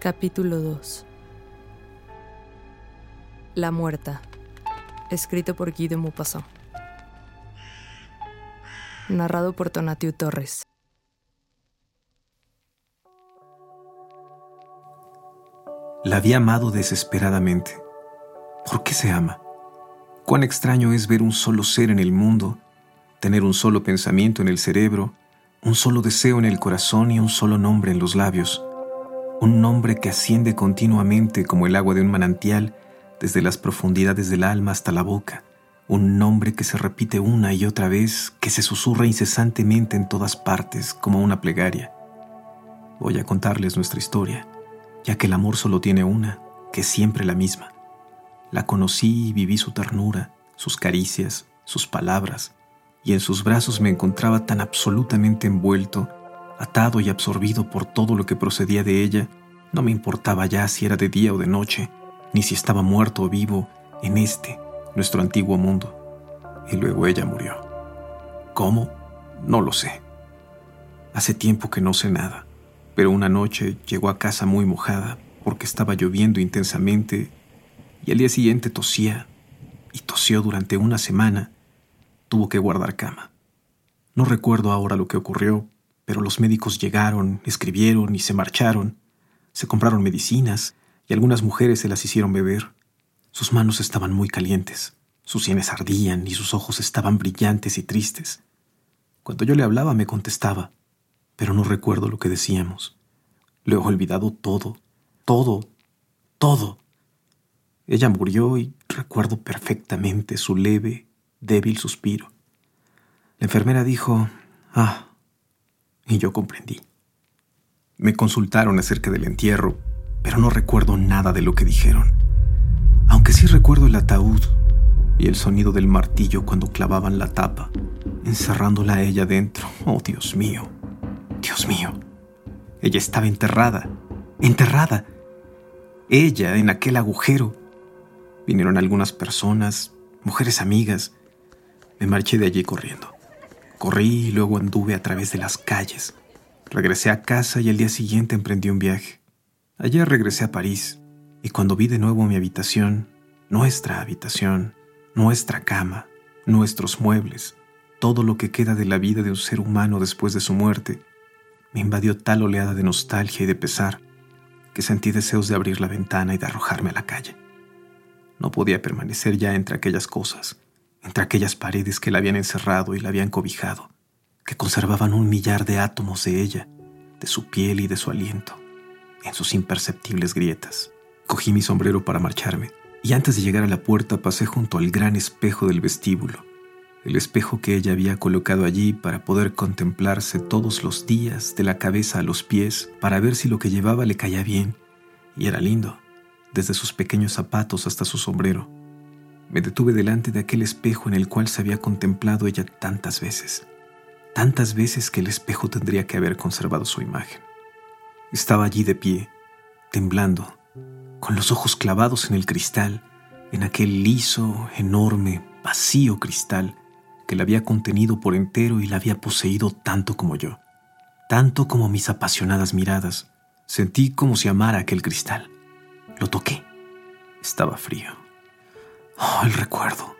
Capítulo 2 La Muerta Escrito por Guy de Narrado por Tonatiu Torres La había amado desesperadamente. ¿Por qué se ama? Cuán extraño es ver un solo ser en el mundo, tener un solo pensamiento en el cerebro, un solo deseo en el corazón y un solo nombre en los labios. Un nombre que asciende continuamente como el agua de un manantial desde las profundidades del alma hasta la boca. Un nombre que se repite una y otra vez, que se susurra incesantemente en todas partes como una plegaria. Voy a contarles nuestra historia, ya que el amor solo tiene una, que es siempre la misma. La conocí y viví su ternura, sus caricias, sus palabras, y en sus brazos me encontraba tan absolutamente envuelto, atado y absorbido por todo lo que procedía de ella, no me importaba ya si era de día o de noche, ni si estaba muerto o vivo en este, nuestro antiguo mundo. Y luego ella murió. ¿Cómo? No lo sé. Hace tiempo que no sé nada, pero una noche llegó a casa muy mojada porque estaba lloviendo intensamente y al día siguiente tosía y tosió durante una semana. Tuvo que guardar cama. No recuerdo ahora lo que ocurrió, pero los médicos llegaron, escribieron y se marcharon. Se compraron medicinas y algunas mujeres se las hicieron beber. Sus manos estaban muy calientes, sus sienes ardían y sus ojos estaban brillantes y tristes. Cuando yo le hablaba me contestaba, pero no recuerdo lo que decíamos. Le he olvidado todo, todo, todo. Ella murió y recuerdo perfectamente su leve, débil suspiro. La enfermera dijo, ah, y yo comprendí. Me consultaron acerca del entierro, pero no recuerdo nada de lo que dijeron. Aunque sí recuerdo el ataúd y el sonido del martillo cuando clavaban la tapa, encerrándola a ella dentro. Oh, Dios mío, Dios mío. Ella estaba enterrada, enterrada. Ella en aquel agujero. Vinieron algunas personas, mujeres amigas. Me marché de allí corriendo. Corrí y luego anduve a través de las calles. Regresé a casa y el día siguiente emprendí un viaje. Ayer regresé a París y cuando vi de nuevo mi habitación, nuestra habitación, nuestra cama, nuestros muebles, todo lo que queda de la vida de un ser humano después de su muerte, me invadió tal oleada de nostalgia y de pesar que sentí deseos de abrir la ventana y de arrojarme a la calle. No podía permanecer ya entre aquellas cosas, entre aquellas paredes que la habían encerrado y la habían cobijado, que conservaban un millar de átomos de ella, de su piel y de su aliento, en sus imperceptibles grietas. Cogí mi sombrero para marcharme, y antes de llegar a la puerta pasé junto al gran espejo del vestíbulo, el espejo que ella había colocado allí para poder contemplarse todos los días de la cabeza a los pies para ver si lo que llevaba le caía bien, y era lindo, desde sus pequeños zapatos hasta su sombrero. Me detuve delante de aquel espejo en el cual se había contemplado ella tantas veces, tantas veces que el espejo tendría que haber conservado su imagen. Estaba allí de pie, temblando, con los ojos clavados en el cristal, en aquel liso, enorme, vacío cristal que la había contenido por entero y la había poseído tanto como yo, tanto como mis apasionadas miradas. Sentí como si amara aquel cristal. Lo toqué. Estaba frío. Oh, el recuerdo.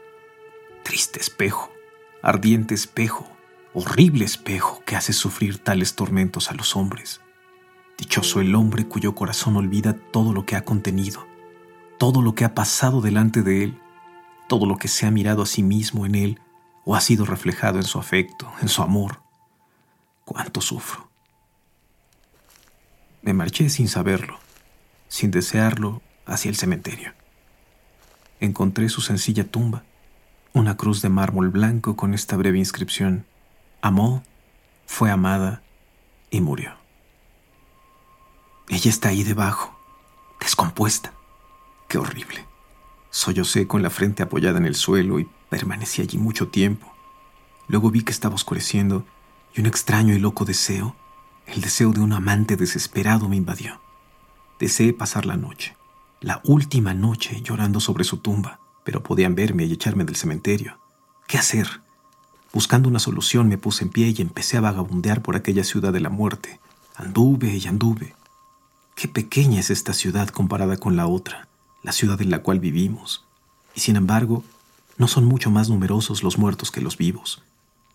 Triste espejo, ardiente espejo, horrible espejo que hace sufrir tales tormentos a los hombres. Dichoso el hombre cuyo corazón olvida todo lo que ha contenido, todo lo que ha pasado delante de él, todo lo que se ha mirado a sí mismo en él o ha sido reflejado en su afecto, en su amor. Cuánto sufro. Me marché sin saberlo, sin desearlo, hacia el cementerio. Encontré su sencilla tumba, una cruz de mármol blanco con esta breve inscripción. Amó, fue amada y murió. Ella está ahí debajo, descompuesta. Qué horrible. Sollocé con la frente apoyada en el suelo y permanecí allí mucho tiempo. Luego vi que estaba oscureciendo y un extraño y loco deseo, el deseo de un amante desesperado, me invadió. Deseé pasar la noche, la última noche llorando sobre su tumba, pero podían verme y echarme del cementerio. ¿Qué hacer? Buscando una solución me puse en pie y empecé a vagabundear por aquella ciudad de la muerte. Anduve y anduve. Qué pequeña es esta ciudad comparada con la otra, la ciudad en la cual vivimos. Y sin embargo, no son mucho más numerosos los muertos que los vivos.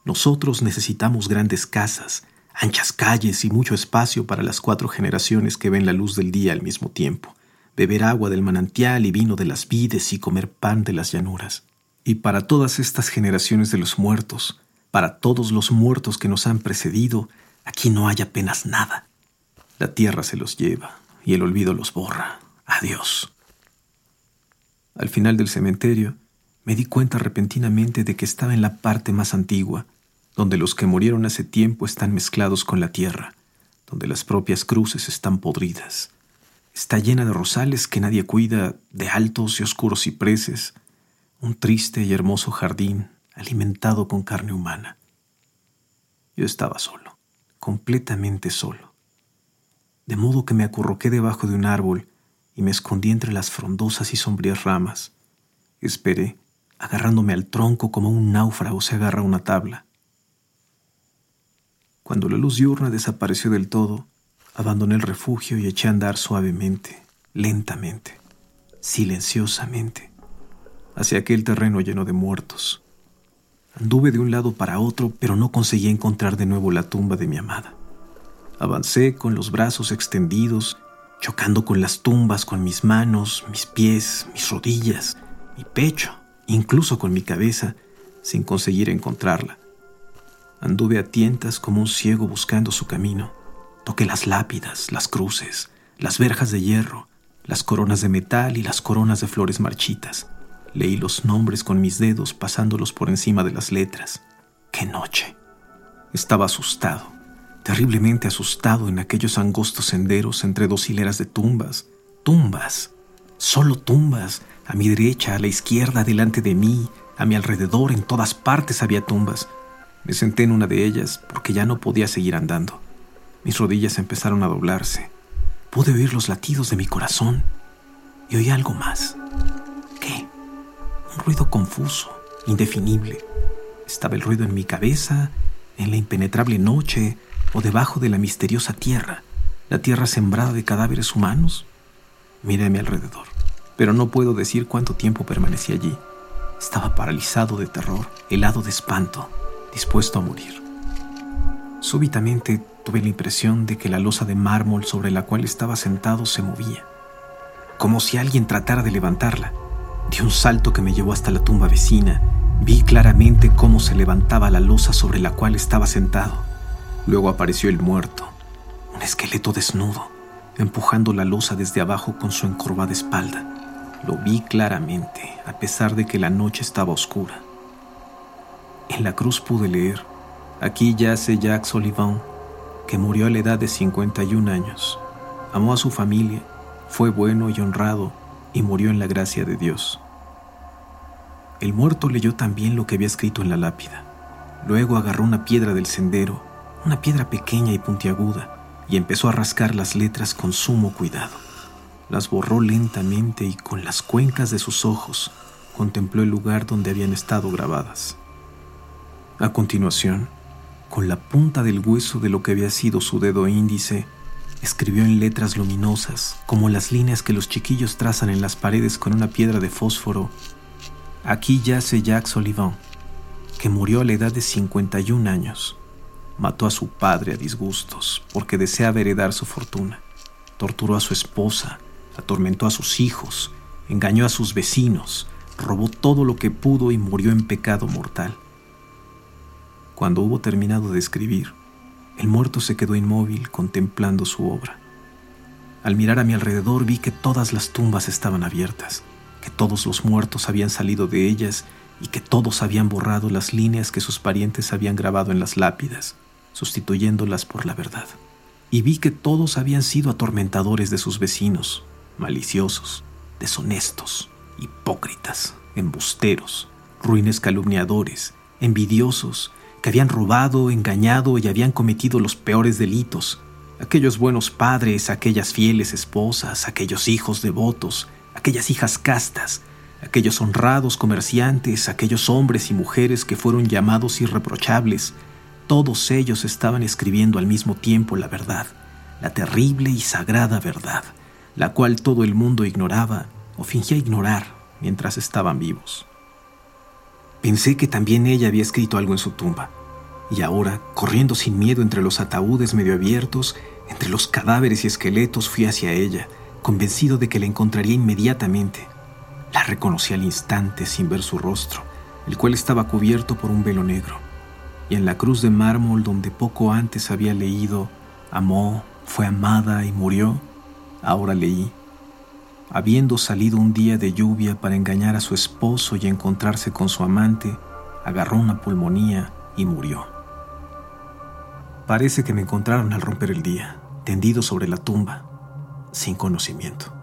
Nosotros necesitamos grandes casas, anchas calles y mucho espacio para las cuatro generaciones que ven la luz del día al mismo tiempo, beber agua del manantial y vino de las vides y comer pan de las llanuras. Y para todas estas generaciones de los muertos, para todos los muertos que nos han precedido, aquí no hay apenas nada. La tierra se los lleva y el olvido los borra. Adiós. Al final del cementerio, me di cuenta repentinamente de que estaba en la parte más antigua, donde los que murieron hace tiempo están mezclados con la tierra, donde las propias cruces están podridas. Está llena de rosales que nadie cuida, de altos y oscuros cipreses, un triste y hermoso jardín alimentado con carne humana. Yo estaba solo, completamente solo de modo que me acurroqué debajo de un árbol y me escondí entre las frondosas y sombrías ramas. Esperé, agarrándome al tronco como un náufrago se agarra a una tabla. Cuando la luz diurna desapareció del todo, abandoné el refugio y eché a andar suavemente, lentamente, silenciosamente, hacia aquel terreno lleno de muertos. Anduve de un lado para otro, pero no conseguí encontrar de nuevo la tumba de mi amada. Avancé con los brazos extendidos, chocando con las tumbas con mis manos, mis pies, mis rodillas, mi pecho, incluso con mi cabeza, sin conseguir encontrarla. Anduve a tientas como un ciego buscando su camino. Toqué las lápidas, las cruces, las verjas de hierro, las coronas de metal y las coronas de flores marchitas. Leí los nombres con mis dedos pasándolos por encima de las letras. ¡Qué noche! Estaba asustado terriblemente asustado en aquellos angostos senderos entre dos hileras de tumbas, tumbas, solo tumbas, a mi derecha, a la izquierda, delante de mí, a mi alrededor, en todas partes había tumbas. Me senté en una de ellas porque ya no podía seguir andando. Mis rodillas empezaron a doblarse. Pude oír los latidos de mi corazón y oí algo más. ¿Qué? Un ruido confuso, indefinible. Estaba el ruido en mi cabeza, en la impenetrable noche, o debajo de la misteriosa tierra, la tierra sembrada de cadáveres humanos? Miré a mi alrededor, pero no puedo decir cuánto tiempo permanecí allí. Estaba paralizado de terror, helado de espanto, dispuesto a morir. Súbitamente tuve la impresión de que la losa de mármol sobre la cual estaba sentado se movía, como si alguien tratara de levantarla. Di un salto que me llevó hasta la tumba vecina. Vi claramente cómo se levantaba la losa sobre la cual estaba sentado. Luego apareció el muerto, un esqueleto desnudo, empujando la losa desde abajo con su encorvada espalda. Lo vi claramente, a pesar de que la noche estaba oscura. En la cruz pude leer, aquí yace Jacques Sullivan, que murió a la edad de 51 años. Amó a su familia, fue bueno y honrado y murió en la gracia de Dios. El muerto leyó también lo que había escrito en la lápida. Luego agarró una piedra del sendero, una piedra pequeña y puntiaguda, y empezó a rascar las letras con sumo cuidado. Las borró lentamente y con las cuencas de sus ojos contempló el lugar donde habían estado grabadas. A continuación, con la punta del hueso de lo que había sido su dedo índice, escribió en letras luminosas, como las líneas que los chiquillos trazan en las paredes con una piedra de fósforo, Aquí yace Jacques Sullivan, que murió a la edad de 51 años. Mató a su padre a disgustos porque deseaba heredar su fortuna. Torturó a su esposa, atormentó a sus hijos, engañó a sus vecinos, robó todo lo que pudo y murió en pecado mortal. Cuando hubo terminado de escribir, el muerto se quedó inmóvil contemplando su obra. Al mirar a mi alrededor vi que todas las tumbas estaban abiertas, que todos los muertos habían salido de ellas y que todos habían borrado las líneas que sus parientes habían grabado en las lápidas, sustituyéndolas por la verdad. Y vi que todos habían sido atormentadores de sus vecinos, maliciosos, deshonestos, hipócritas, embusteros, ruines calumniadores, envidiosos, que habían robado, engañado y habían cometido los peores delitos, aquellos buenos padres, aquellas fieles esposas, aquellos hijos devotos, aquellas hijas castas, aquellos honrados comerciantes, aquellos hombres y mujeres que fueron llamados irreprochables, todos ellos estaban escribiendo al mismo tiempo la verdad, la terrible y sagrada verdad, la cual todo el mundo ignoraba o fingía ignorar mientras estaban vivos. Pensé que también ella había escrito algo en su tumba, y ahora, corriendo sin miedo entre los ataúdes medio abiertos, entre los cadáveres y esqueletos, fui hacia ella, convencido de que la encontraría inmediatamente. La reconocí al instante sin ver su rostro, el cual estaba cubierto por un velo negro, y en la cruz de mármol donde poco antes había leído, amó, fue amada y murió, ahora leí, habiendo salido un día de lluvia para engañar a su esposo y encontrarse con su amante, agarró una pulmonía y murió. Parece que me encontraron al romper el día, tendido sobre la tumba, sin conocimiento.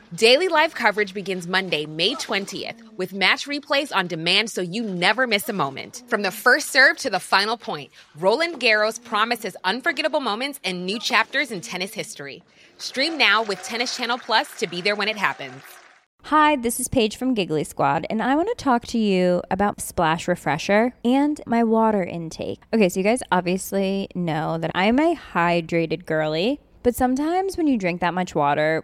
Daily live coverage begins Monday, May 20th, with match replays on demand so you never miss a moment. From the first serve to the final point, Roland Garros promises unforgettable moments and new chapters in tennis history. Stream now with Tennis Channel Plus to be there when it happens. Hi, this is Paige from Giggly Squad, and I want to talk to you about Splash Refresher and my water intake. Okay, so you guys obviously know that I'm a hydrated girly, but sometimes when you drink that much water,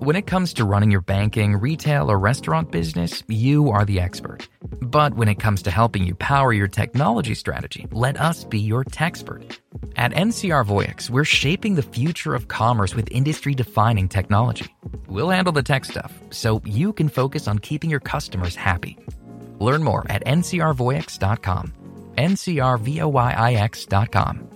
When it comes to running your banking, retail, or restaurant business, you are the expert. But when it comes to helping you power your technology strategy, let us be your techspert. At NCR Voyix, we're shaping the future of commerce with industry defining technology. We'll handle the tech stuff so you can focus on keeping your customers happy. Learn more at ncrvoyix.com. ncrvoyix.com.